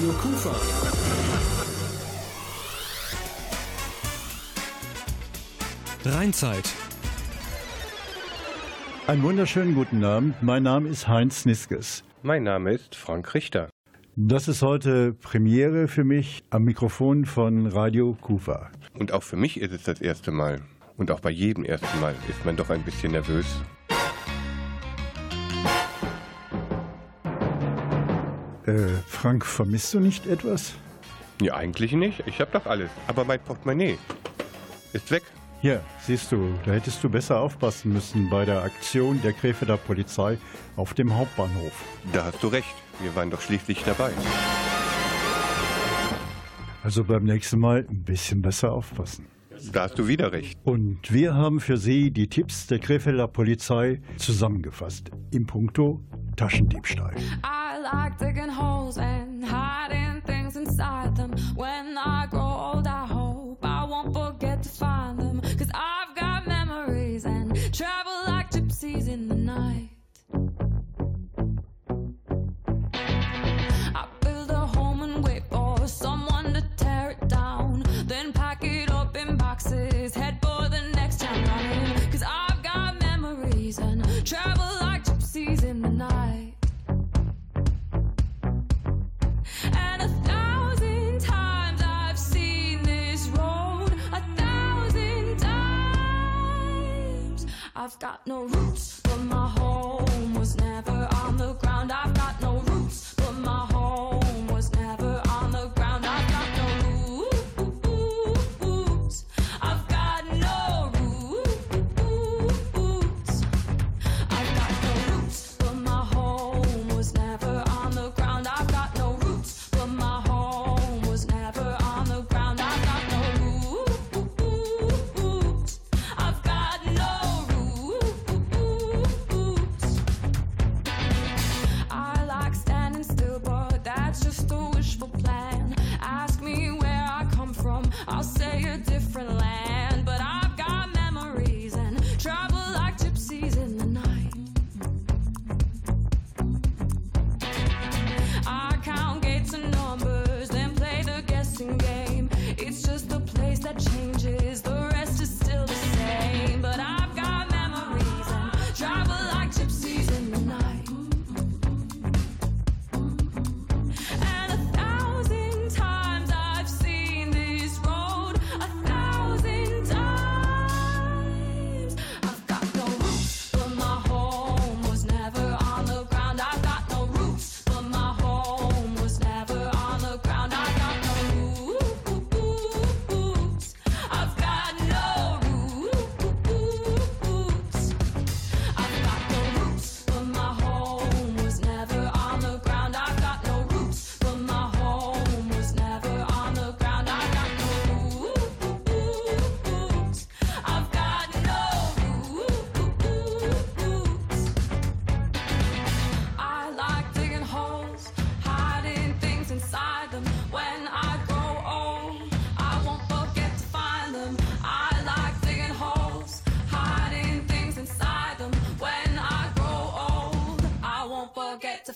Radio Kufa. Rheinzeit. Einen wunderschönen guten Abend. Mein Name ist Heinz Niskes. Mein Name ist Frank Richter. Das ist heute Premiere für mich am Mikrofon von Radio Kufa. Und auch für mich ist es das erste Mal. Und auch bei jedem ersten Mal ist man doch ein bisschen nervös. Äh, Frank, vermisst du nicht etwas? Ja, eigentlich nicht. Ich hab doch alles. Aber mein Portemonnaie ist weg. Ja, siehst du, da hättest du besser aufpassen müssen bei der Aktion der Krefelder Polizei auf dem Hauptbahnhof. Da hast du recht. Wir waren doch schließlich dabei. Also beim nächsten Mal ein bisschen besser aufpassen. Da hast du wieder recht. Und wir haben für Sie die Tipps der Krefelder Polizei zusammengefasst. Im Punkto Taschendiebstahl. I like digging holes and hiding things inside them. When I grow I've got no roots,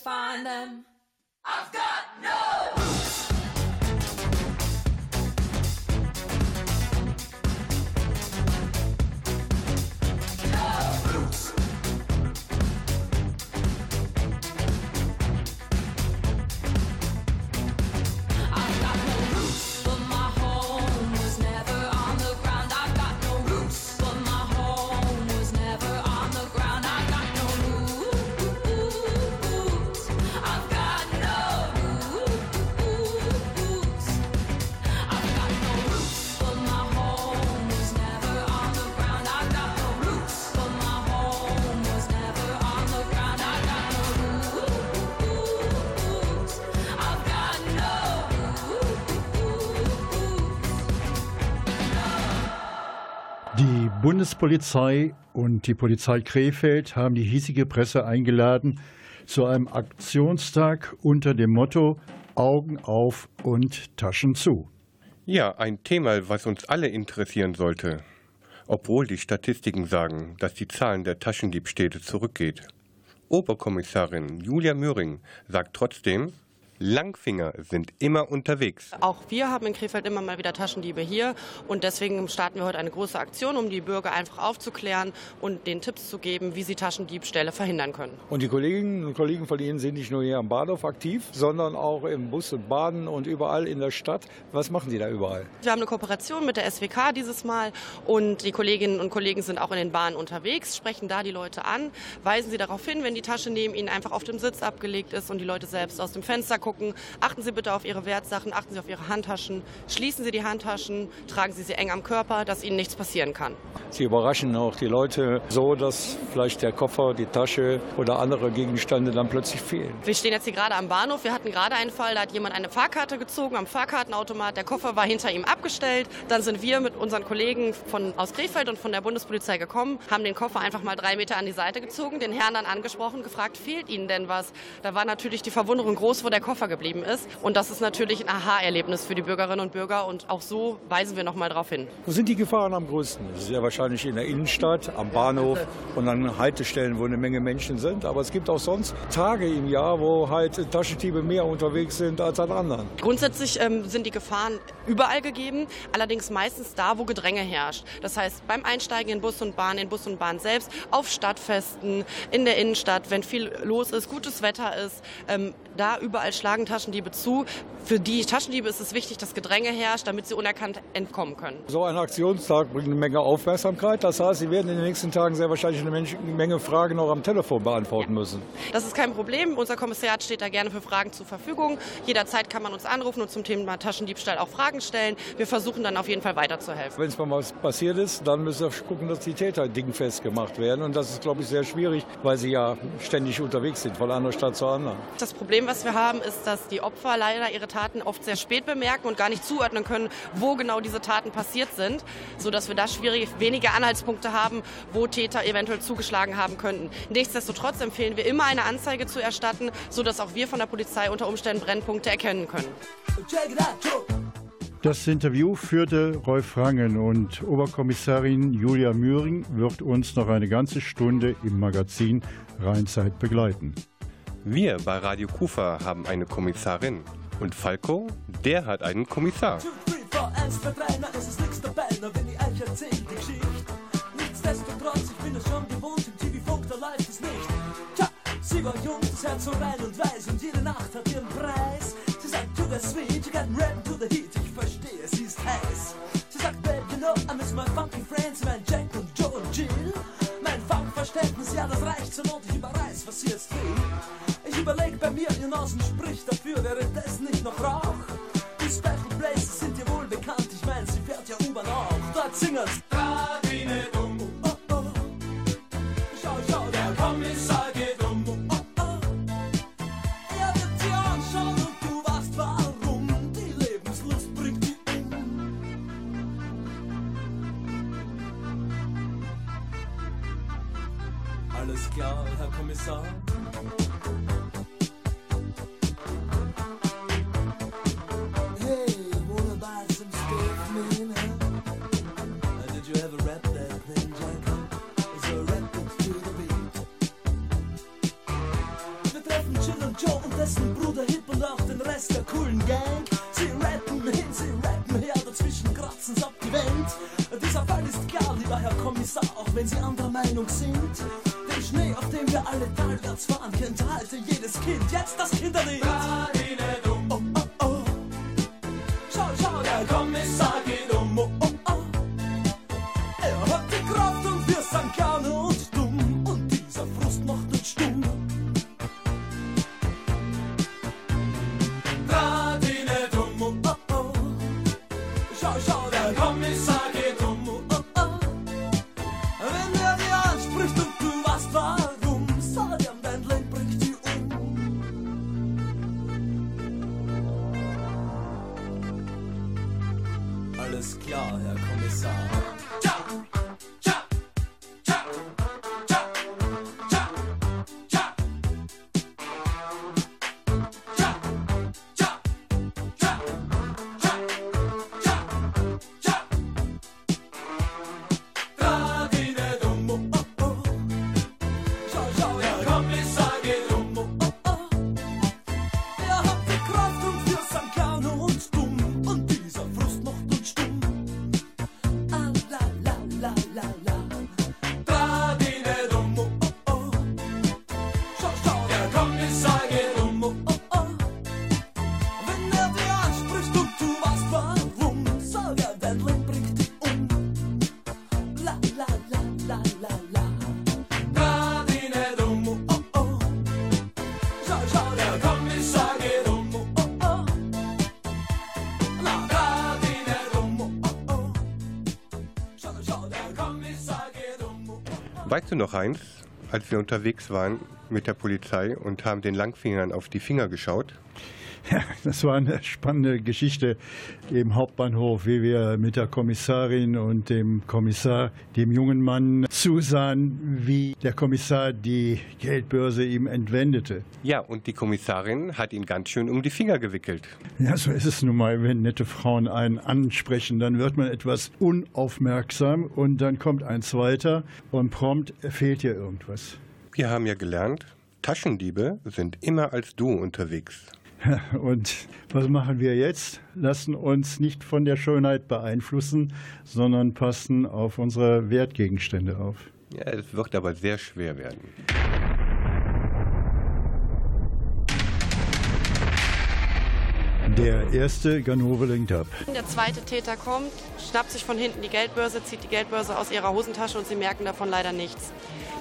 find them. I've got Bundespolizei und die Polizei Krefeld haben die hiesige Presse eingeladen zu einem Aktionstag unter dem Motto Augen auf und Taschen zu. Ja, ein Thema, was uns alle interessieren sollte. Obwohl die Statistiken sagen, dass die Zahlen der Taschendiebstähle zurückgeht. Oberkommissarin Julia Möhring sagt trotzdem, Langfinger sind immer unterwegs. Auch wir haben in Krefeld immer mal wieder Taschendiebe hier und deswegen starten wir heute eine große Aktion, um die Bürger einfach aufzuklären und den Tipps zu geben, wie sie Taschendiebstähle verhindern können. Und die Kolleginnen und Kollegen von Ihnen sind nicht nur hier am Bahnhof aktiv, sondern auch im Bus und Bahn und überall in der Stadt. Was machen Sie da überall? Wir haben eine Kooperation mit der SWK dieses Mal und die Kolleginnen und Kollegen sind auch in den Bahnen unterwegs, sprechen da die Leute an, weisen sie darauf hin, wenn die Tasche neben ihnen einfach auf dem Sitz abgelegt ist und die Leute selbst aus dem Fenster gucken. Achten Sie bitte auf Ihre Wertsachen, achten Sie auf Ihre Handtaschen, schließen Sie die Handtaschen, tragen Sie sie eng am Körper, dass Ihnen nichts passieren kann. Sie überraschen auch die Leute so, dass vielleicht der Koffer, die Tasche oder andere Gegenstände dann plötzlich fehlen. Wir stehen jetzt hier gerade am Bahnhof. Wir hatten gerade einen Fall, da hat jemand eine Fahrkarte gezogen am Fahrkartenautomat. Der Koffer war hinter ihm abgestellt. Dann sind wir mit unseren Kollegen von, aus Krefeld und von der Bundespolizei gekommen, haben den Koffer einfach mal drei Meter an die Seite gezogen, den Herrn dann angesprochen, gefragt, fehlt Ihnen denn was? Da war natürlich die Verwunderung groß, wo der Koffer geblieben ist. Und das ist natürlich ein Aha-Erlebnis für die Bürgerinnen und Bürger. Und auch so weisen wir noch mal darauf hin. Wo sind die Gefahren am größten? Das ist ja wahrscheinlich in der Innenstadt, am Bahnhof und an Haltestellen, wo eine Menge Menschen sind. Aber es gibt auch sonst Tage im Jahr, wo halt Taschendiebe mehr unterwegs sind als an anderen. Grundsätzlich ähm, sind die Gefahren überall gegeben, allerdings meistens da, wo Gedränge herrscht. Das heißt, beim Einsteigen in Bus und Bahn, in Bus und Bahn selbst, auf Stadtfesten, in der Innenstadt, wenn viel los ist, gutes Wetter ist, ähm, da überall schlagen Taschendiebe zu. Für die Taschendiebe ist es wichtig, dass Gedränge herrscht, damit sie unerkannt entkommen können. So ein Aktionstag bringt eine Menge Aufmerksamkeit. Das heißt, Sie werden in den nächsten Tagen sehr wahrscheinlich eine Menge Fragen auch am Telefon beantworten müssen. Das ist kein Problem. Unser Kommissariat steht da gerne für Fragen zur Verfügung. Jederzeit kann man uns anrufen und zum Thema Taschendiebstahl auch Fragen stellen. Wir versuchen dann auf jeden Fall weiterzuhelfen. Wenn es mal was passiert ist, dann müssen wir gucken, dass die Täter dingfest gemacht werden. Und das ist, glaube ich, sehr schwierig, weil sie ja ständig unterwegs sind, von einer Stadt zur anderen. Das Problem, was wir haben, ist, dass die Opfer leider ihre Taten oft sehr spät bemerken und gar nicht zuordnen können, wo genau diese Taten passiert sind, sodass wir da schwierig wenige Anhaltspunkte haben, wo Täter eventuell zugeschlagen haben könnten. Nichtsdestotrotz empfehlen wir immer eine Anzeige zu erstatten, sodass auch wir von der Polizei unter Umständen Brennpunkte erkennen können. Das Interview führte Rolf Rangen und Oberkommissarin Julia Mühring wird uns noch eine ganze Stunde im Magazin Rheinzeit begleiten. Wir bei Radio Kufa haben eine Kommissarin. Und Falco, der hat einen Kommissar. Nichtsdestotrotz, ich bin es schon gewohnt, im TV-Funk, da läuft es nicht. Tja, sie war jung, das Herz so rein und weiß und jede Nacht hat ihren Preis. Sie sagt, the sweet, you got red to the heat, ich verstehe, sie ist heiß. Sie sagt, babe, you know, I miss my funky friends, mein Jack und Joe und Jill. Mein Funkverständnis, ja, das reicht zur Not, ich überreiß, was sie jetzt will. Überleg bei mir, ihr Nasen spricht dafür, wäre das nicht noch Rauch? Die Special Places sind dir wohl bekannt, ich mein, sie fährt ja U-Bahn auch. Dort singen's. Radine dumm. Oh, oh. Schau, schau, der Kommissar geht um. Oh, oh. Er wird dir anschauen und du weißt warum. Die Lebenslust bringt die um. Alles klar, Herr Kommissar. Wenn Sie anderer Meinung sind. Den Schnee, auf dem wir alle talwärts fahren, kennt halte jedes Kind. Jetzt das Kinderlied. Oh, oh, oh. Schau, schau, der Kommissar geht um. Oh, oh, oh. Er hat die Kraft und wir sind gerne noch eins, als wir unterwegs waren mit der Polizei und haben den Langfingern auf die Finger geschaut. Das war eine spannende Geschichte im Hauptbahnhof, wie wir mit der Kommissarin und dem Kommissar, dem jungen Mann, zusahen, wie der Kommissar die Geldbörse ihm entwendete. Ja, und die Kommissarin hat ihn ganz schön um die Finger gewickelt. Ja, so ist es nun mal, wenn nette Frauen einen ansprechen, dann wird man etwas unaufmerksam und dann kommt ein zweiter und prompt fehlt dir irgendwas. Wir haben ja gelernt, Taschendiebe sind immer als Du unterwegs. Und was machen wir jetzt? Lassen uns nicht von der Schönheit beeinflussen, sondern passen auf unsere Wertgegenstände auf. Ja, es wird aber sehr schwer werden. Der erste Ganove lenkt ab. Der zweite Täter kommt, schnappt sich von hinten die Geldbörse, zieht die Geldbörse aus ihrer Hosentasche und sie merken davon leider nichts.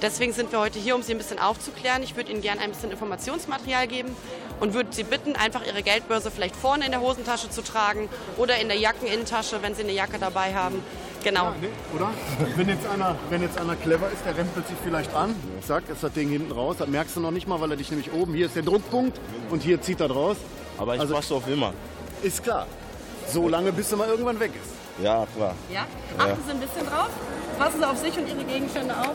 Deswegen sind wir heute hier, um Sie ein bisschen aufzuklären. Ich würde Ihnen gerne ein bisschen Informationsmaterial geben und würde Sie bitten, einfach Ihre Geldbörse vielleicht vorne in der Hosentasche zu tragen oder in der Jackeninnentasche, wenn Sie eine Jacke dabei haben. Genau. Ja, nee, oder? Wenn jetzt, einer, wenn jetzt einer clever ist, der rempelt sich vielleicht an. Zack, ist das Ding hinten raus. Das merkst du noch nicht mal, weil er dich nämlich oben, hier ist der Druckpunkt und hier zieht er raus. Aber ich Also- passe auf immer. Ist klar. So lange, bis er mal irgendwann weg ist. Ja, klar. Ja? Achten Sie ein bisschen drauf. Passen Sie auf sich und Ihre Gegenstände auf,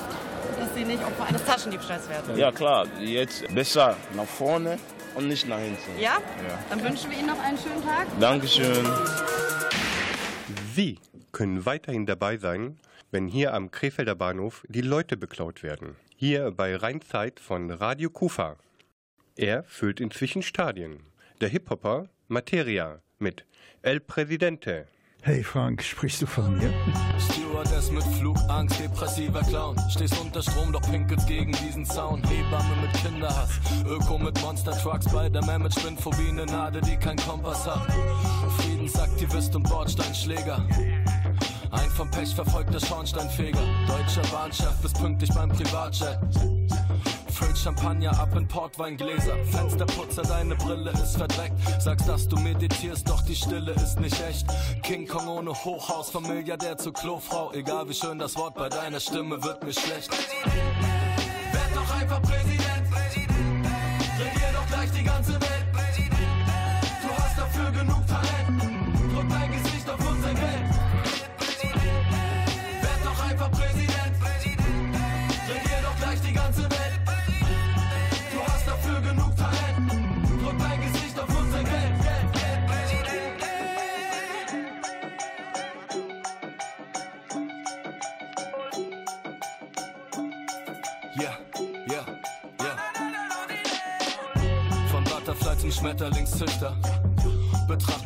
dass Sie nicht Opfer eines Taschendiebstahls werden. Ja, klar. Jetzt besser nach vorne und nicht nach hinten. Ja? Dann wünschen wir Ihnen noch einen schönen Tag. Dankeschön. Sie können weiterhin dabei sein, wenn hier am Krefelder Bahnhof die Leute beklaut werden. Hier bei Rheinzeit von Radio Kufa. Er füllt inzwischen Stadien. Der Hip-Hopper Materia mit El Presidente. Hey Frank, sprichst du von mir? Stewardess mit Flugangst, depressiver Clown. Stehst unter Strom, doch pinkelt gegen diesen Zaun. Hebamme mit Kinderhass, Öko mit Monster Trucks. Spider-Man mit Spinnphobie, ne Nadel, die kein Kompass hat. Friedensaktivist und Bordsteinschläger. Ein vom Pech verfolgter Schornsteinfeger. Deutscher Bahnchef bis pünktlich beim Privatjet. Füllt Champagner ab in Portweingläser. Fensterputzer, deine Brille ist verdreckt. Sagst, dass du meditierst, doch die Stille ist nicht echt. King Kong ohne Hochhaus, vom Milliardär zur Klofrau. Egal wie schön das Wort, bei deiner Stimme wird mir schlecht.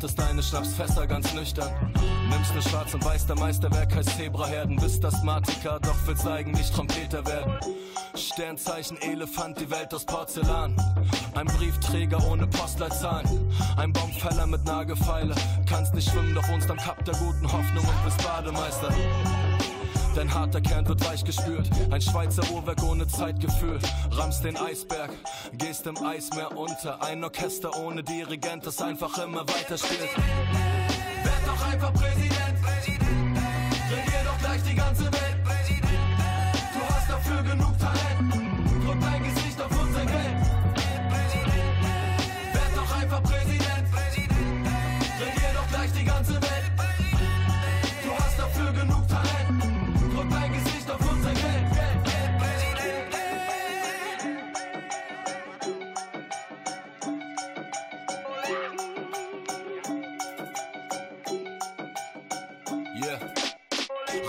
Betrachtest deine Schnapsfässer ganz nüchtern. Nimmst ne Schwarz und Weiß, der Meisterwerk heißt Zebraherden. Bist Asthmatiker, doch willst eigentlich Trompeter werden. Sternzeichen Elefant, die Welt aus Porzellan. Ein Briefträger ohne Postleitzahlen. Ein Baumfäller mit Nagelfeile. Kannst nicht schwimmen, doch wohnst am Kap der guten Hoffnung und bist Bademeister. Dein harter Kern wird weich gespült. Ein Schweizer Uhrwerk ohne Zeitgefühl. Rammst den Eisberg, gehst im Eismeer unter. Ein Orchester ohne Dirigent, das einfach immer weiter spielt. Werd doch einfach Präsident.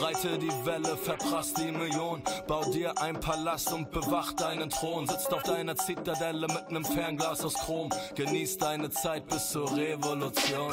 Reite die Welle, verprass die Million. Bau dir ein Palast und bewach deinen Thron. Sitzt auf deiner Zitadelle mit nem Fernglas aus Chrom. Genieß deine Zeit bis zur Revolution.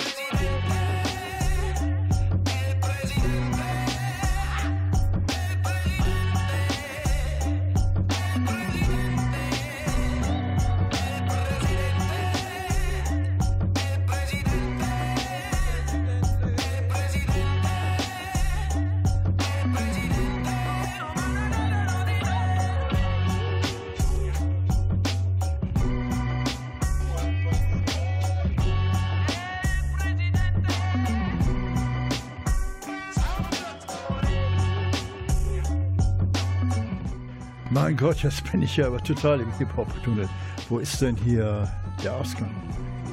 Gott, jetzt bin ich ja aber total im Hip-Hop-Tunnel. Wo ist denn hier der Ausgang?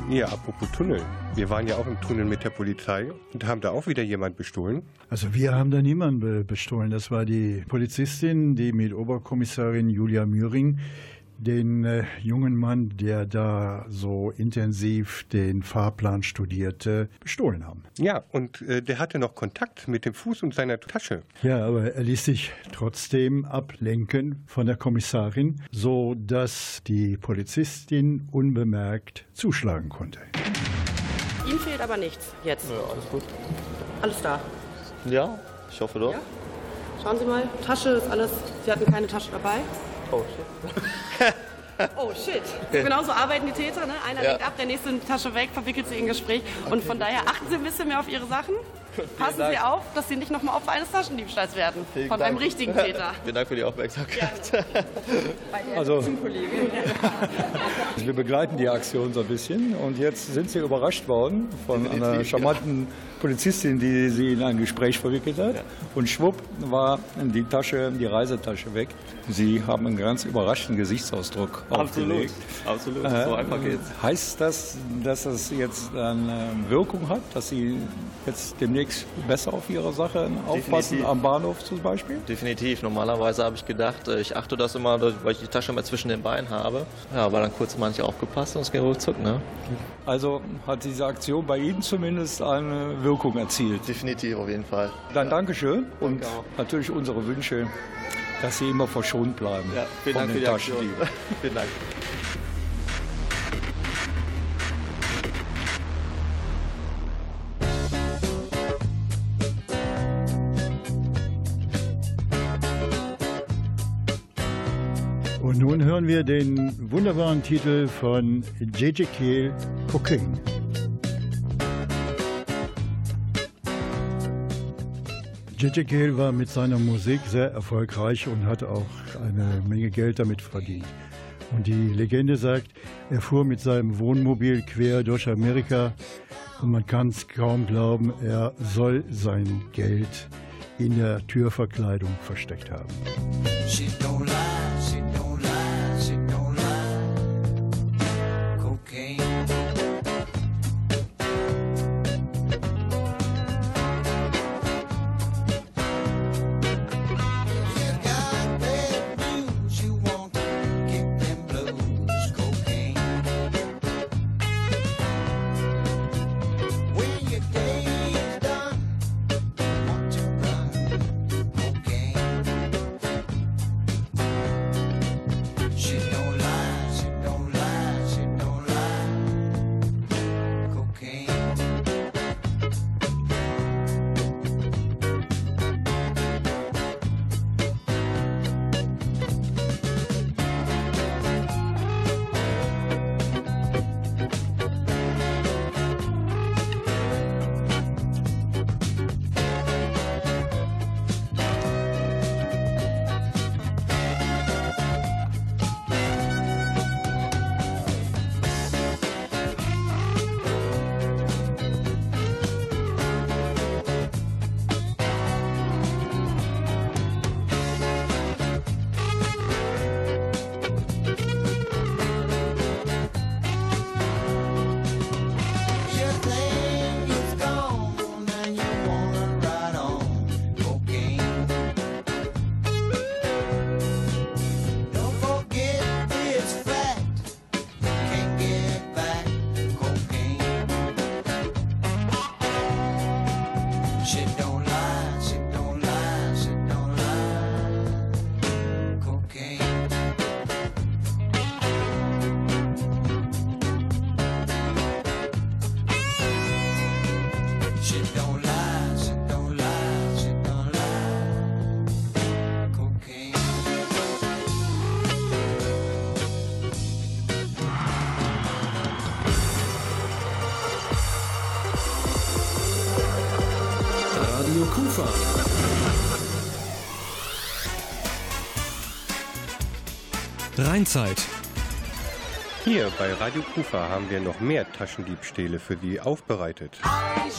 Ja, apropos Tunnel. Wir waren ja auch im Tunnel mit der Polizei und haben da auch wieder jemand bestohlen. Also wir haben da niemanden be- bestohlen. Das war die Polizistin, die mit Oberkommissarin Julia Mühring den äh, jungen Mann, der da so intensiv den Fahrplan studierte, bestohlen haben. Ja, und äh, der hatte noch Kontakt mit dem Fuß und seiner Tasche. Ja, aber er ließ sich trotzdem ablenken von der Kommissarin, so dass die Polizistin unbemerkt zuschlagen konnte. Ihm fehlt aber nichts jetzt. Ja, alles gut. Alles da. Ja, ich hoffe doch. Ja? Schauen Sie mal, Tasche ist alles. Sie hatten keine Tasche dabei. Oh shit. Oh shit. So genauso arbeiten die Täter. Ne? Einer Ja. legt ab, der nächste nimmt die Tasche weg, verwickelt sie in Gespräch. Und von daher achten Sie ein bisschen mehr auf Ihre Sachen. Passen Sie auf, dass Sie nicht nochmal Opfer eines Taschendiebstahls werden. Vielen von Dank. einem richtigen Täter. Vielen Dank für die Aufmerksamkeit. Also Kollegin. wir begleiten die Aktion so ein bisschen und jetzt sind sie überrascht worden von einer charmanten Polizistin, die sie in ein Gespräch verwickelt hat. Und schwupp war die Tasche, die Reisetasche weg. Sie haben einen ganz überraschten Gesichtsausdruck Absolut. aufgelegt. Absolut. Äh, So einfach geht's. Heißt das, dass das jetzt eine Wirkung hat, dass Sie jetzt demnächst besser auf Ihre Sache aufpassen, Definitiv. am Bahnhof zum Beispiel? Definitiv. Normalerweise habe ich gedacht, äh, ich achte das immer, weil ich die Tasche mal zwischen den Beinen habe. Ja, aber dann kurz manche aufgepasst und es ging ruckzuck, ne? Also hat diese Aktion bei Ihnen zumindest eine Wirkung erzielt. Definitiv, auf jeden Fall. Dann Dankeschön und Danke auch. natürlich unsere Wünsche, dass Sie immer verschont bleiben Ja, vielen Dank für die Aktion. Taschendieben. vielen Dank. Und nun hören wir den wunderbaren Titel von J.J. Keel, Cocaine. J.J. Keel war mit seiner Musik sehr erfolgreich und hat auch eine Menge Geld damit verdient. Und die Legende sagt, er fuhr mit seinem Wohnmobil quer durch Amerika und man kann es kaum glauben, er soll sein Geld in der Türverkleidung versteckt haben. She don't lie, Kufa. Rheinzeit. Hier bei Radio Kufa haben wir noch mehr Taschendiebstähle für Sie aufbereitet. I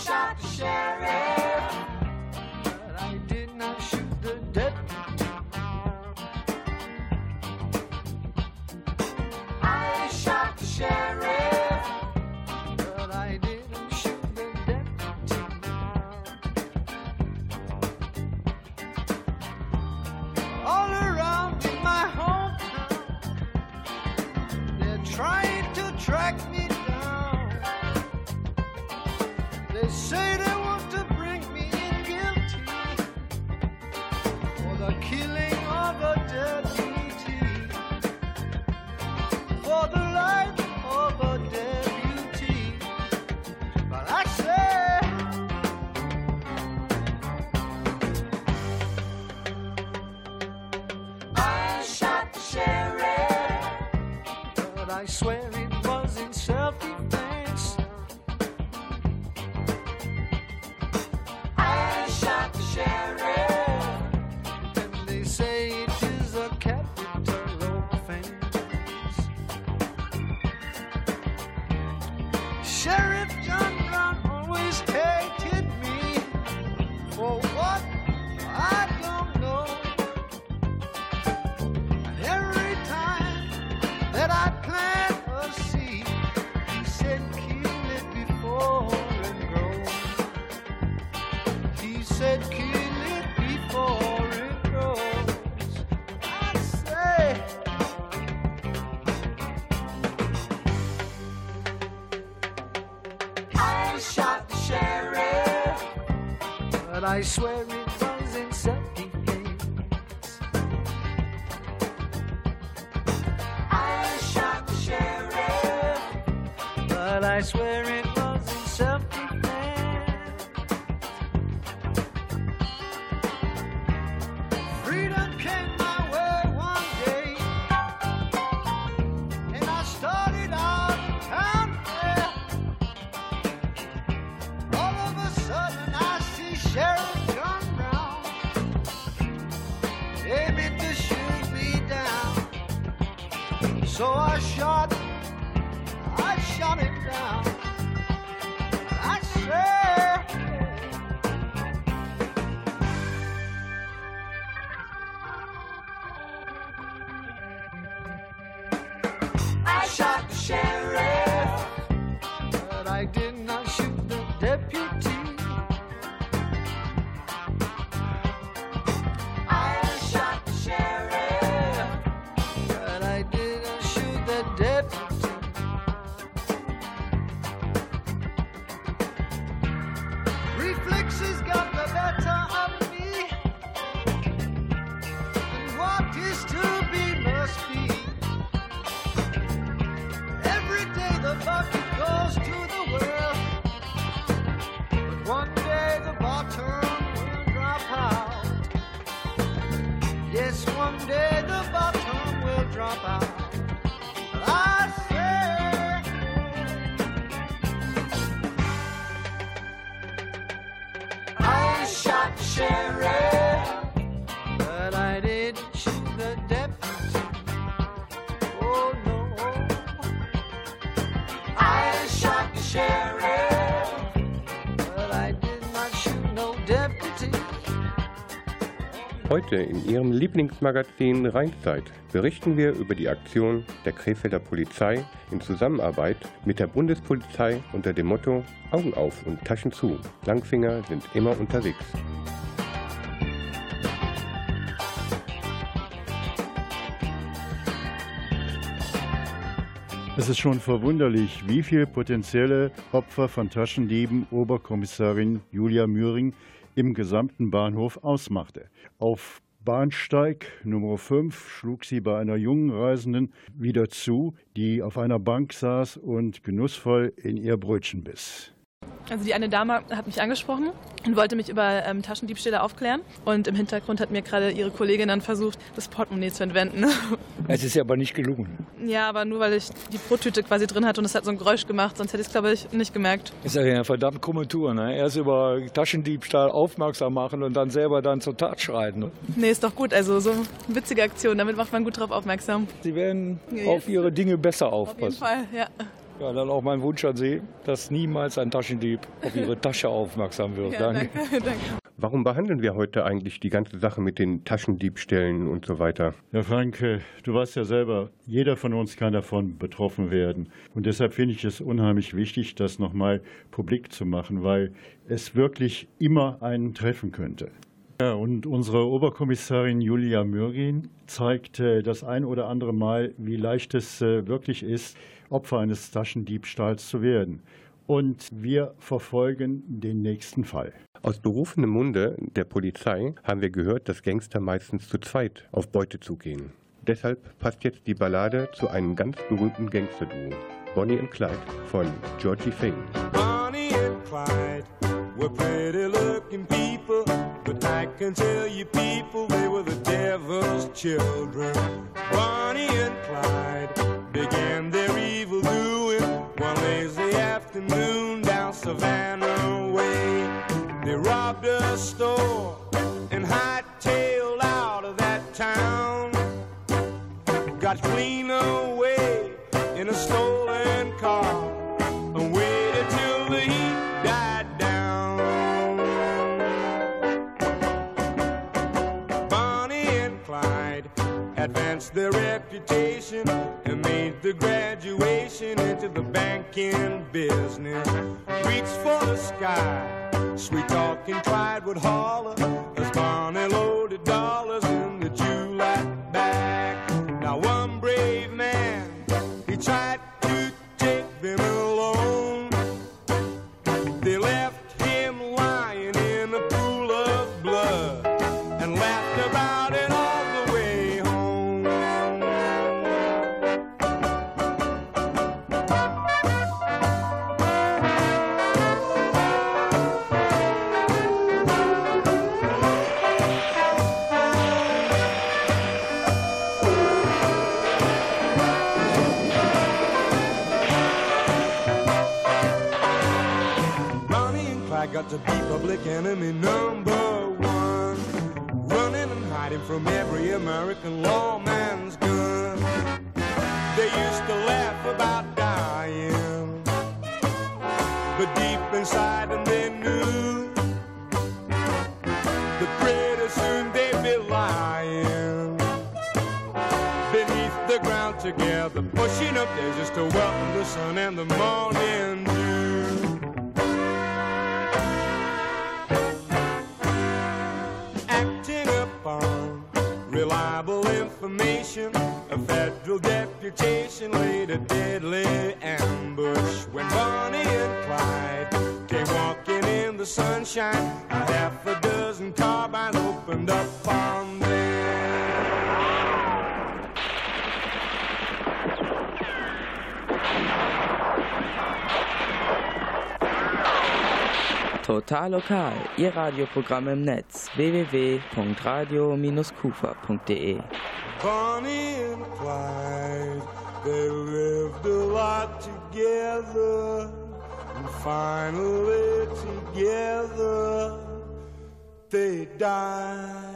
said, kill it before it grows. I say, I shot the sheriff, but I swear Heute in Ihrem Lieblingsmagazin Rheinzeit berichten wir über die Aktion der Krefelder Polizei in Zusammenarbeit mit der Bundespolizei unter dem Motto Augen auf und Taschen zu. Langfinger sind immer unterwegs. Es ist schon verwunderlich, wie viel potenzielle Opfer von Taschendieben Oberkommissarin Julia Mühring im gesamten Bahnhof ausmachte. Auf Bahnsteig Nummer 5 schlug sie bei einer jungen Reisenden wieder zu, die auf einer Bank saß und genussvoll in ihr Brötchen biss. Also die eine Dame hat mich angesprochen und wollte mich über ähm, Taschendiebstähle aufklären. Und im Hintergrund hat mir gerade ihre Kollegin dann versucht, das Portemonnaie zu entwenden. Es ist aber nicht gelungen. ja, aber nur weil ich die Brottüte quasi drin hatte und es hat so ein Geräusch gemacht, sonst hätte ich es, glaube ich, nicht gemerkt. Ist ja eine verdammt krumme Tour. Ne? Erst über Taschendiebstahl aufmerksam machen und dann selber dann zur Tat schreiten. Ne? Nee, ist doch gut. Also so eine witzige Aktion, damit macht man gut drauf aufmerksam. Sie werden Ja, auf ihre Dinge besser Auf jeden aufpassen. Fall, ja. Ja, dann auch mein Wunsch an Sie, dass niemals ein Taschendieb auf Ihre Tasche aufmerksam wird. ja Danke. danke, danke. Warum behandeln wir heute eigentlich die ganze Sache mit den Taschendiebstählen und so weiter? Ja, Frank, äh, du weißt ja selber, jeder von uns kann davon betroffen werden. Und deshalb finde ich es unheimlich wichtig, das nochmal publik zu machen, weil es wirklich immer einen treffen könnte. Ja, und unsere Oberkommissarin Julia Mürgin zeigt das ein oder andere Mal, wie leicht es äh, wirklich ist, Opfer eines Taschendiebstahls zu werden. Und wir verfolgen den nächsten Fall. Aus berufenem Munde der Polizei haben wir gehört, dass Gangster meistens zu zweit auf Beute zugehen. Deshalb passt jetzt die Ballade zu einem ganz berühmten Gangsterduo. Bonnie and Clyde von Georgie Fame. Bonnie and Clyde were pretty looking people, but I can tell you people they were the devil's children. Bonnie and Clyde began their evil doing one lazy afternoon down Savannah Way. They robbed a store and hightailed out of that town. Got clean away in a stolen car and waited till the heat died down. Bonnie and Clyde advanced their reputation made the graduation into the banking business. Reached for the sky, sweet talking Clyde would holler as Bonnie loaded dollars to be public enemy number one. Running and hiding from every American lawman's Lokal, Ihr Radioprogramm im Netz www.radio-kufa.de. Bonnie and Clyde, they lived a lot together, and finally together they died.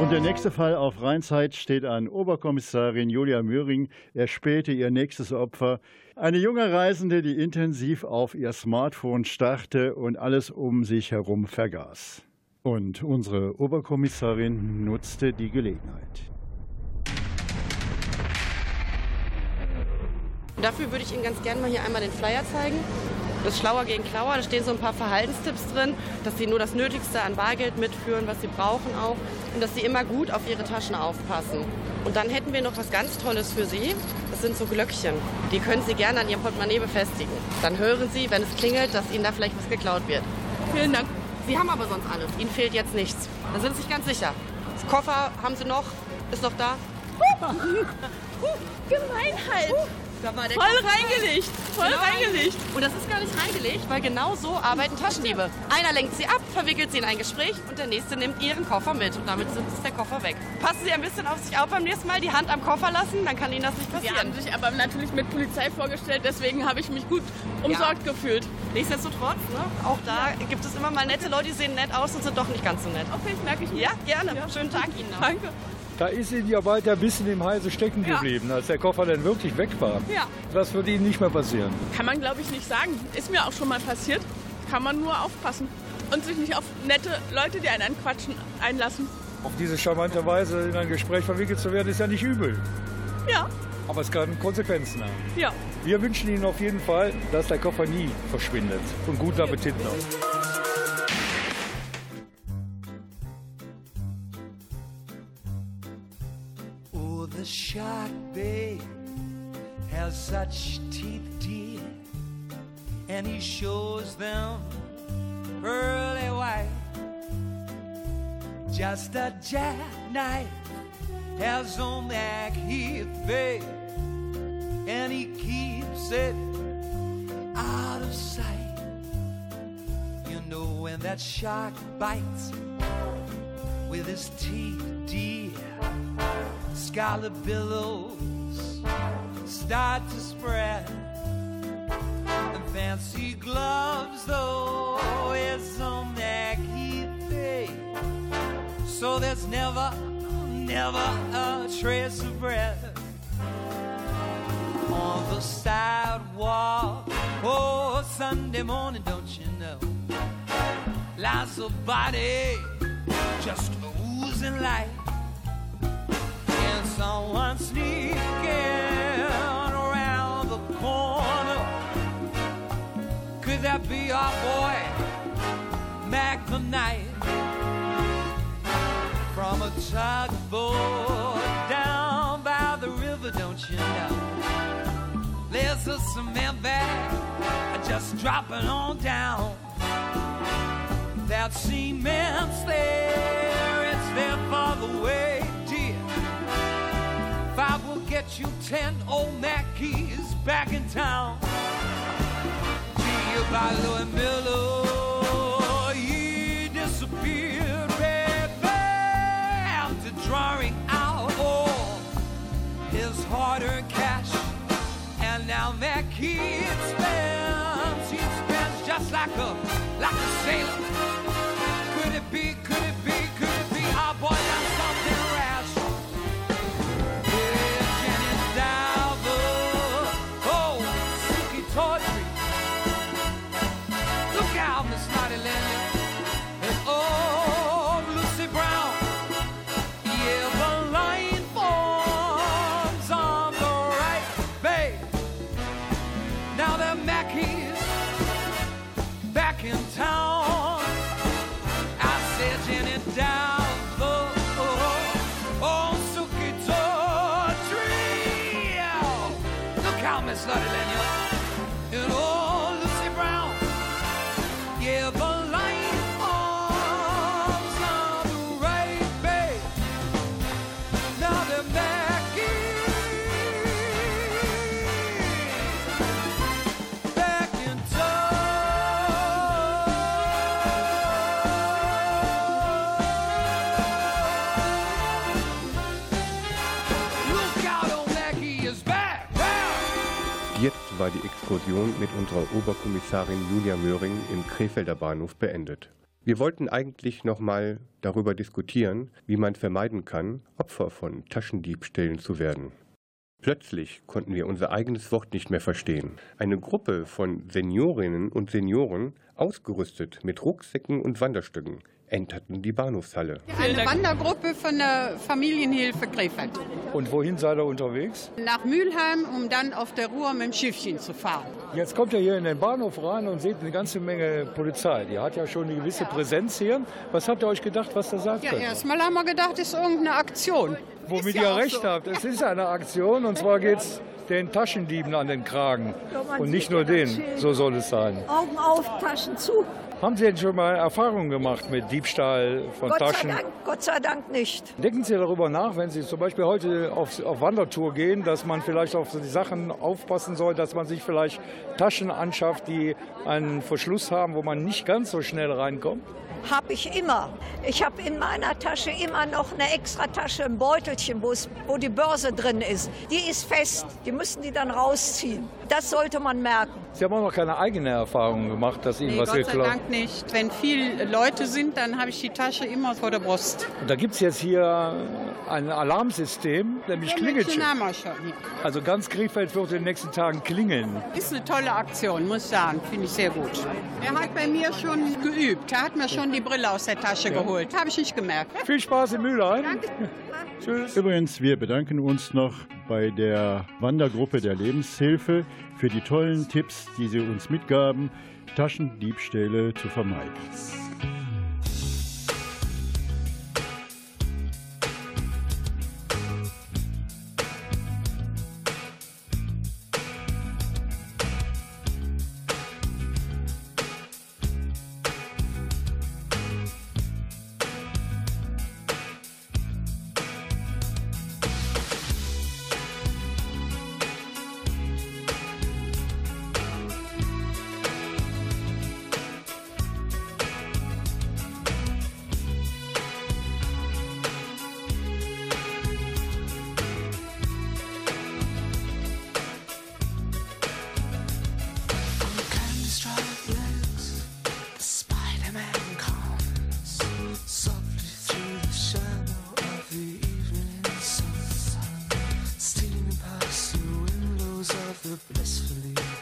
Und der nächste Fall auf Rheinzeit steht an Oberkommissarin Julia Möhring. Er spähte ihr nächstes Opfer. Eine junge Reisende, die intensiv auf ihr Smartphone starrte und alles um sich herum vergaß. Und unsere Oberkommissarin nutzte die Gelegenheit. Dafür würde ich Ihnen ganz gerne mal hier einmal den Flyer zeigen. Das ist Schlauer gegen Klauer. Da stehen so ein paar Verhaltenstipps drin, dass Sie nur das Nötigste an Bargeld mitführen, was Sie brauchen auch. Und dass Sie immer gut auf Ihre Taschen aufpassen. Und dann hätten wir noch was ganz Tolles für Sie. Das sind so Glöckchen. Die können Sie gerne an Ihrem Portemonnaie befestigen. Dann hören Sie, wenn es klingelt, dass Ihnen da vielleicht was geklaut wird. Vielen Dank. Sie haben aber sonst alles. Ihnen fehlt jetzt nichts. Da sind Sie sich ganz sicher. Das Koffer haben Sie noch? Ist noch da? Gemeinheit. Da war der Voll reingelegt, voll Genau reingelegt. Und das ist gar nicht reingelegt, weil genau so arbeiten Taschendiebe. Einer lenkt sie ab, verwickelt sie in ein Gespräch und der nächste nimmt ihren Koffer mit. Und damit ist der Koffer weg. Passen Sie ein bisschen auf sich auf beim nächsten Mal, die Hand am Koffer lassen, dann kann Ihnen das nicht Sie passieren. haben sich aber natürlich mit Polizei vorgestellt, deswegen habe ich mich gut umsorgt gefühlt. Nichtsdestotrotz, ne? auch da gibt es immer mal nette Leute, die sehen nett aus und sind doch nicht ganz so nett. Okay, das merke ich mir. Ja, gerne. Schönen Tag Ihnen noch. Danke. Da ist Ihnen ja weiter ein bisschen im Halse stecken Ja. geblieben, als der Koffer dann wirklich weg war. Ja. Das wird Ihnen nicht mehr passieren. Kann man, glaube ich, nicht sagen. Ist mir auch schon mal passiert. Kann man nur aufpassen. Und sich nicht auf nette Leute, die einen anquatschen, einlassen. Auf diese charmante Weise in ein Gespräch verwickelt zu werden, ist ja nicht übel. Ja. Aber es kann Konsequenzen haben. Ja. Wir wünschen Ihnen auf jeden Fall, dass der Koffer nie verschwindet. Und guten Appetit noch. Shark, babe, has such teeth, dear, and he shows them pearly white. Just a jackknife has on that heath, babe, and he keeps it out of sight. You know when that shark bites with his teeth, dear scarlet billows start to spread. And fancy gloves, though, is on that day. So there's never, never a trace of breath on the sidewalk. Oh, Sunday morning, don't you know? Lies of body just oozing light someone sneaking around the corner. Could that be our boy, Mac the Knight? From a tugboat down by the river, don't you know? There's a cement bag just dropping on down. That cement's there, it's there for the way. Five will get you ten old Mackeys back in town. Gee, you by Louis Miller, he disappeared, baby, after drawing out all his hard-earned cash. And now Mackey spends, he spends just like a, like a sailor. Could it be, could it war die Exkursion mit unserer Oberkommissarin Julia Möhring im Krefelder Bahnhof beendet. Wir wollten eigentlich nochmal darüber diskutieren, wie man vermeiden kann, Opfer von Taschendiebstählen zu werden. Plötzlich konnten wir unser eigenes Wort nicht mehr verstehen. Eine Gruppe von Seniorinnen und Senioren, ausgerüstet mit Rucksäcken und Wanderstücken, enterten die Bahnhofshalle. Eine Wandergruppe von der Familienhilfe Krefeld. Und wohin seid ihr unterwegs? Nach Mülheim, um dann auf der Ruhr mit dem Schiffchen zu fahren. Jetzt kommt ihr hier in den Bahnhof rein und seht eine ganze Menge Polizei. Die hat ja schon eine gewisse Präsenz hier. Was habt ihr euch gedacht, was das sagt? Ja, erstmal haben wir gedacht, es ist irgendeine Aktion. Womit Ist ihr ja auch recht so. habt. Es ist eine Aktion und zwar geht es den Taschendieben an den Kragen. Und nicht nur den. So soll es sein. Augen auf, Taschen zu. Haben Sie denn schon mal Erfahrungen gemacht mit Diebstahl von Gott sei, Taschen? Dank, Gott sei Dank nicht. Denken Sie darüber nach, wenn Sie zum Beispiel heute auf, auf Wandertour gehen, dass man vielleicht auf die Sachen aufpassen soll, dass man sich vielleicht Taschen anschafft, die einen Verschluss haben, wo man nicht ganz so schnell reinkommt? Habe ich immer. Ich habe in meiner Tasche immer noch eine extra Tasche, ein Beutelchen, wo, es, wo die Börse drin ist. Die ist fest. Die müssen die dann rausziehen. Das sollte man merken. Sie haben auch noch keine eigene Erfahrung gemacht, dass Ihnen Nee, was Gott sei geklaut Nicht. Wenn viele Leute sind, dann habe ich die Tasche immer vor der Brust. Und da gibt es jetzt hier ein Alarmsystem, nämlich Ja, Klingelchip. Mädchen haben wir schon. Also ganz Krefeld wird in den nächsten Tagen klingeln. Ist eine tolle Aktion, muss ich sagen. Finde ich sehr gut. Er hat bei mir schon geübt. Er hat mir schon die Brille aus der Tasche Ja. geholt. Habe ich nicht gemerkt. Viel Spaß in Mülheim. Danke. Tschüss. Übrigens, wir bedanken uns noch bei der Wandergruppe der Lebenshilfe für die tollen Tipps, die sie uns mitgaben, Taschendiebstähle zu vermeiden. blissfully.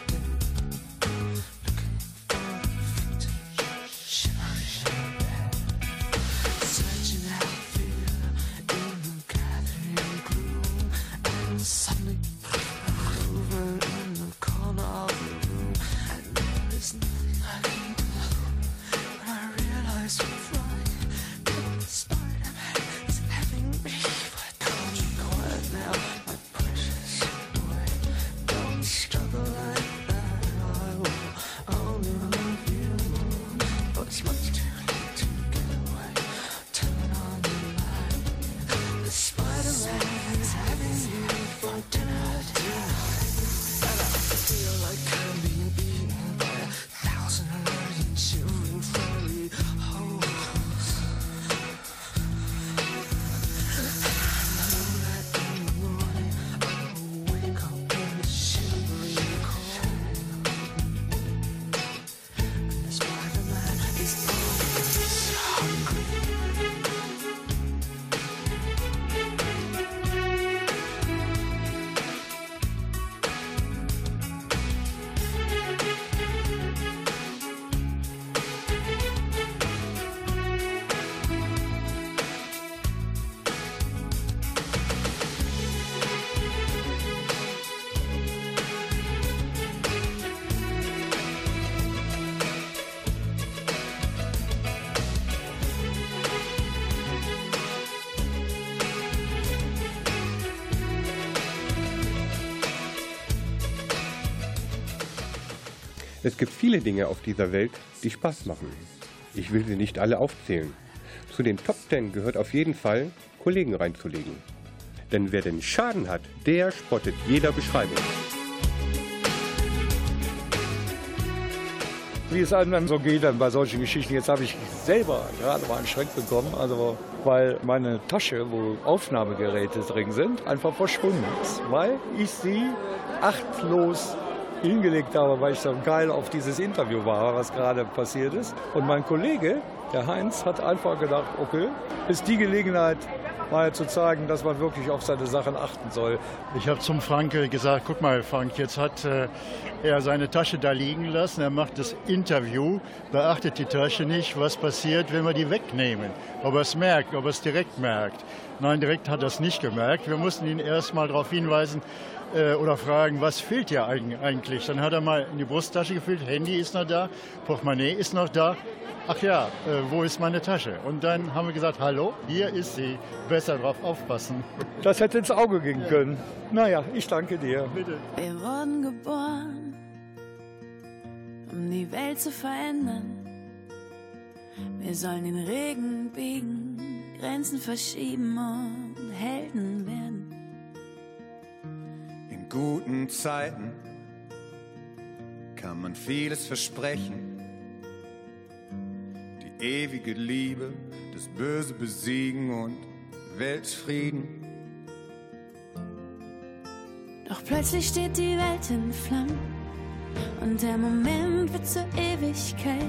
Es gibt viele Dinge auf dieser Welt, die Spaß machen. Ich will sie nicht alle aufzählen. Zu den Top Ten gehört auf jeden Fall, Kollegen reinzulegen. Denn wer den Schaden hat, der spottet jeder Beschreibung. Wie es einem dann so geht dann bei solchen Geschichten. Jetzt habe ich selber gerade mal einen Schreck bekommen, also weil meine Tasche, wo Aufnahmegeräte drin sind, einfach verschwunden ist, weil ich sie achtlos hingelegt habe, weil ich so geil auf dieses Interview war, was gerade passiert ist. Und mein Kollege, der Heinz, hat einfach gedacht, okay, ist die Gelegenheit, mal zu zeigen, dass man wirklich auf seine Sachen achten soll. Ich habe zum Frank gesagt, guck mal Frank, jetzt hat äh, er seine Tasche da liegen lassen, er macht das Interview, beachtet die Tasche nicht, was passiert, wenn wir die wegnehmen. Ob er es merkt, ob er es direkt merkt. Nein, direkt hat er es nicht gemerkt. Wir mussten ihn erst mal darauf hinweisen äh, oder fragen, was fehlt dir eig- eigentlich. Dann hat er mal in die Brusttasche gefüllt, Handy ist noch da, Portemonnaie ist noch da. Ach ja, äh, wo ist meine Tasche? Und dann haben wir gesagt, hallo, hier ist sie. Besser drauf aufpassen. Das hätte ins Auge gehen können. Naja, ich danke dir. Bitte. Wir wurden geboren, um die Welt zu verändern. Wir sollen den Regen biegen, Grenzen verschieben und Helden werden. Guten Zeiten kann man vieles versprechen. Die ewige Liebe, das Böse besiegen und Weltfrieden. Doch plötzlich steht die Welt in Flammen und der Moment wird zur Ewigkeit.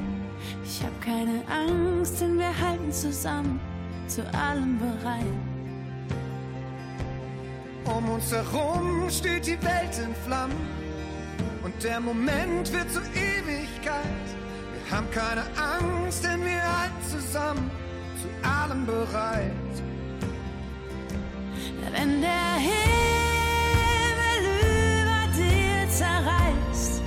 Ich hab keine Angst, denn wir halten zusammen, zu allem bereit. Um uns herum steht die Welt in Flammen und der Moment wird zur Ewigkeit. Wir haben keine Angst, denn wir halten zusammen, zu allem bereit. Wenn der Himmel über dir zerreißt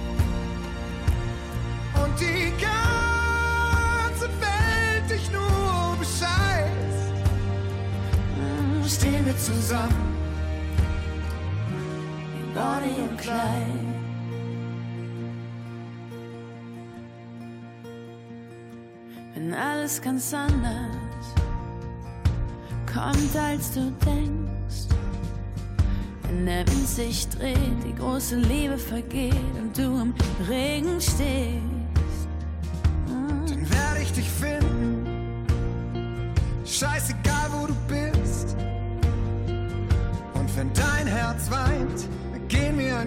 und die ganze Welt dich nur bescheißt, stehen wir zusammen, Bonnie und Clyde. Wenn alles ganz anders kommt, als du denkst. Wenn der Wind sich dreht, die große Liebe vergeht und du im Regen stehst.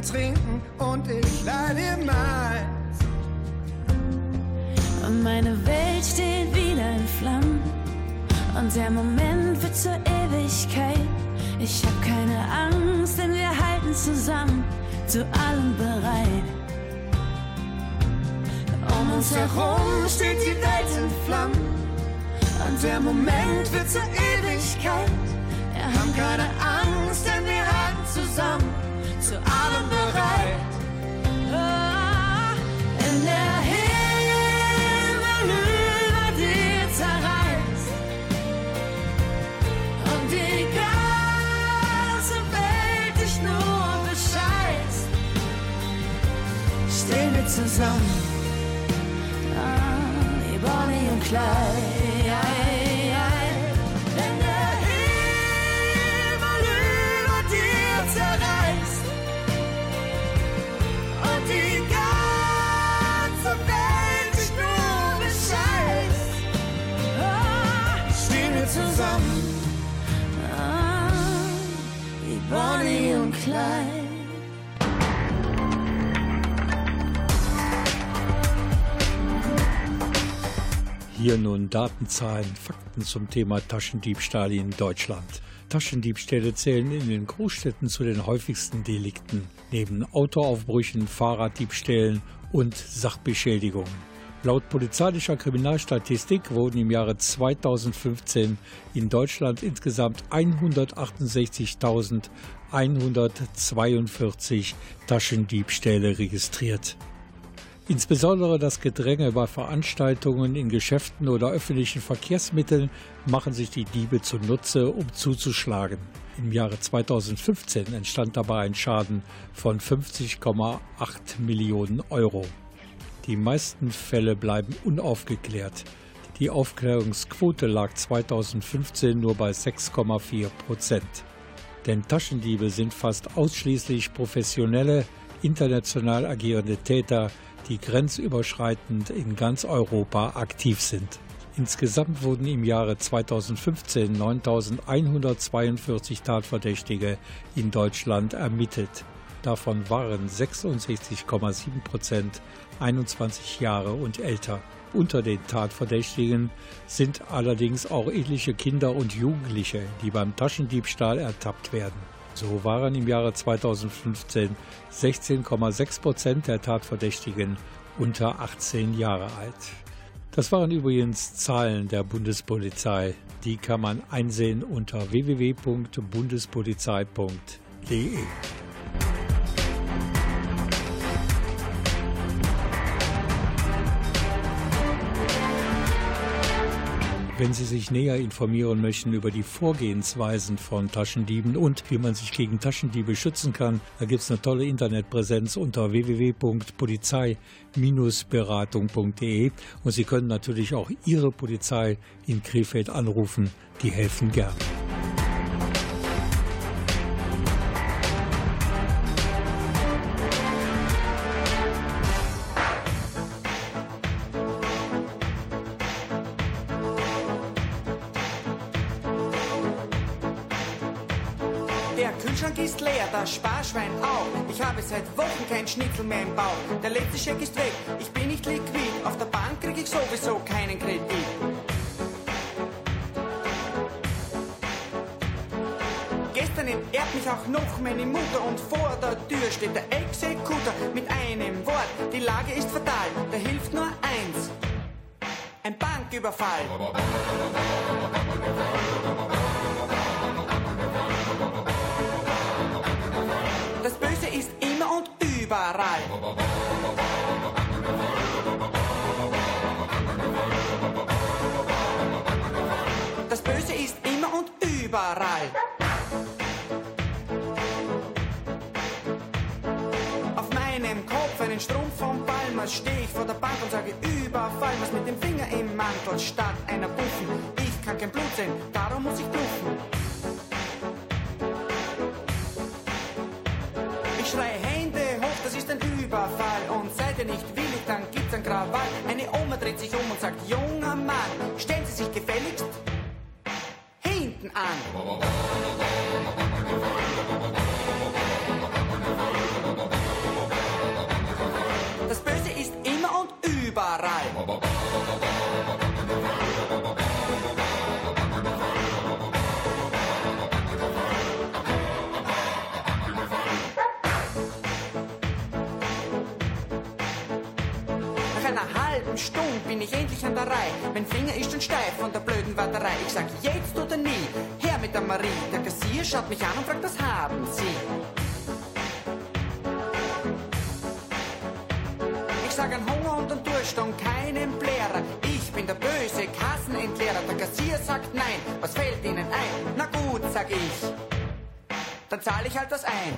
Trinken und ich leih dir meins. Und meine Welt steht wieder in Flammen. Und der Moment wird zur Ewigkeit. Ich hab keine Angst, denn wir halten zusammen, zu allem bereit. Um uns herum steht die Welt in Flammen. Und der Moment wird zur Ewigkeit. Wir haben keine Angst, denn wir halten zusammen, zu allem bereit. Ah, Wenn der Himmel über dir zerreißt und die ganze Welt dich nur bescheißt, Stehen wir zusammen. ah, Bonnie und Clyde. Wenn der zusammen. ah, wie Bonnie und Clyde. Hier nun Daten, Zahlen, Fakten zum Thema Taschendiebstahl in Deutschland. Taschendiebstähle zählen in den Großstädten zu den häufigsten Delikten, neben Autoaufbrüchen, Fahrraddiebstählen und Sachbeschädigungen. Laut polizeilicher Kriminalstatistik wurden im Jahre 2015 in Deutschland insgesamt 178.142 Taschendiebstähle registriert. Insbesondere das Gedränge bei Veranstaltungen in Geschäften oder öffentlichen Verkehrsmitteln machen sich die Diebe zunutze, um zuzuschlagen. Im Jahre 2015 entstand dabei ein Schaden von 50,8 Millionen Euro. Die meisten Fälle bleiben unaufgeklärt. Die Aufklärungsquote lag 2015 nur bei 6,4 Prozent. Denn Taschendiebe sind fast ausschließlich professionelle, international agierende Täter, die grenzüberschreitend in ganz Europa aktiv sind. Insgesamt wurden im Jahre 2015 9.142 Tatverdächtige in Deutschland ermittelt. Davon waren 66,7 Prozent 21 Jahre und älter. Unter den Tatverdächtigen sind allerdings auch etliche Kinder und Jugendliche, die beim Taschendiebstahl ertappt werden. So waren im Jahre 2015 16,6 Prozent der Tatverdächtigen unter 18 Jahre alt. Das waren übrigens Zahlen der Bundespolizei. Die kann man einsehen unter www.bundespolizei.de. Wenn Sie sich näher informieren möchten über die Vorgehensweisen von Taschendieben und wie man sich gegen Taschendiebe schützen kann, da gibt es eine tolle Internetpräsenz unter www.polizei-beratung.de und Sie können natürlich auch Ihre Polizei in Krefeld anrufen, die helfen gern. Bauch. Der letzte Scheck ist weg, ich bin nicht liquid. Auf der Bank krieg ich sowieso keinen Kredit. Gestern entehrt mich auch noch meine Mutter und vor der Tür steht der Exekutor mit einem Wort. Die Lage ist fatal, da hilft nur eins. Ein Banküberfall. Skandal. Das Böse ist immer und überall. Auf meinem Kopf einen Strumpf vom Palmas stehe ich vor der Bank und sage Überfall, was mit dem Finger im Mantel statt einer Buffen. Ich kann kein Blut sehen, darum muss ich bluffen. Eine Oma dreht sich um und sagt, junger ich endlich an der Reihe. Mein Finger ist schon steif von der blöden Warterei. Ich sag jetzt oder nie, her mit der Marie. Der Kassier schaut mich an und fragt, was haben Sie? Ich sag an Hunger und an Durst und keinen Blärer. Ich bin der böse Kassenentleerer. Der Kassier sagt nein, was fällt Ihnen ein? Na gut, sag ich. Dann zahle ich halt was ein.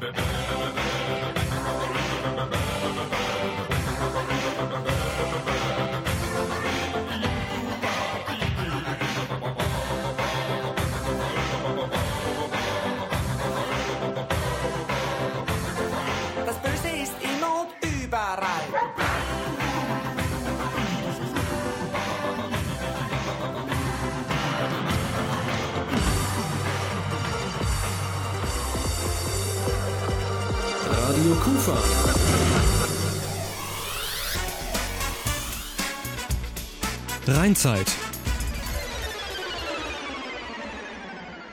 Bye-bye. Rheinzeit.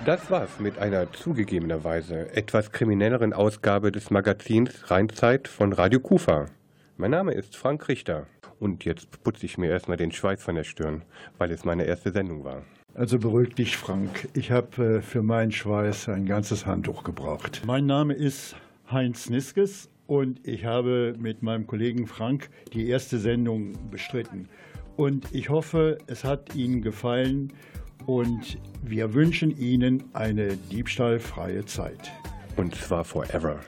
Das war's mit einer zugegebenerweise etwas kriminelleren Ausgabe des Magazins Rheinzeit von Radio Kufa. Mein Name ist Frank Richter und jetzt putze ich mir erstmal den Schweiß von der Stirn, weil es meine erste Sendung war. Also beruhig dich, Frank. Ich habe äh, für meinen Schweiß ein ganzes Handtuch gebraucht. Mein Name ist Heinz Niskes und ich habe mit meinem Kollegen Frank die erste Sendung bestritten. Und ich hoffe, es hat Ihnen gefallen und wir wünschen Ihnen eine diebstahlfreie Zeit. Und zwar forever.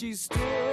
She stood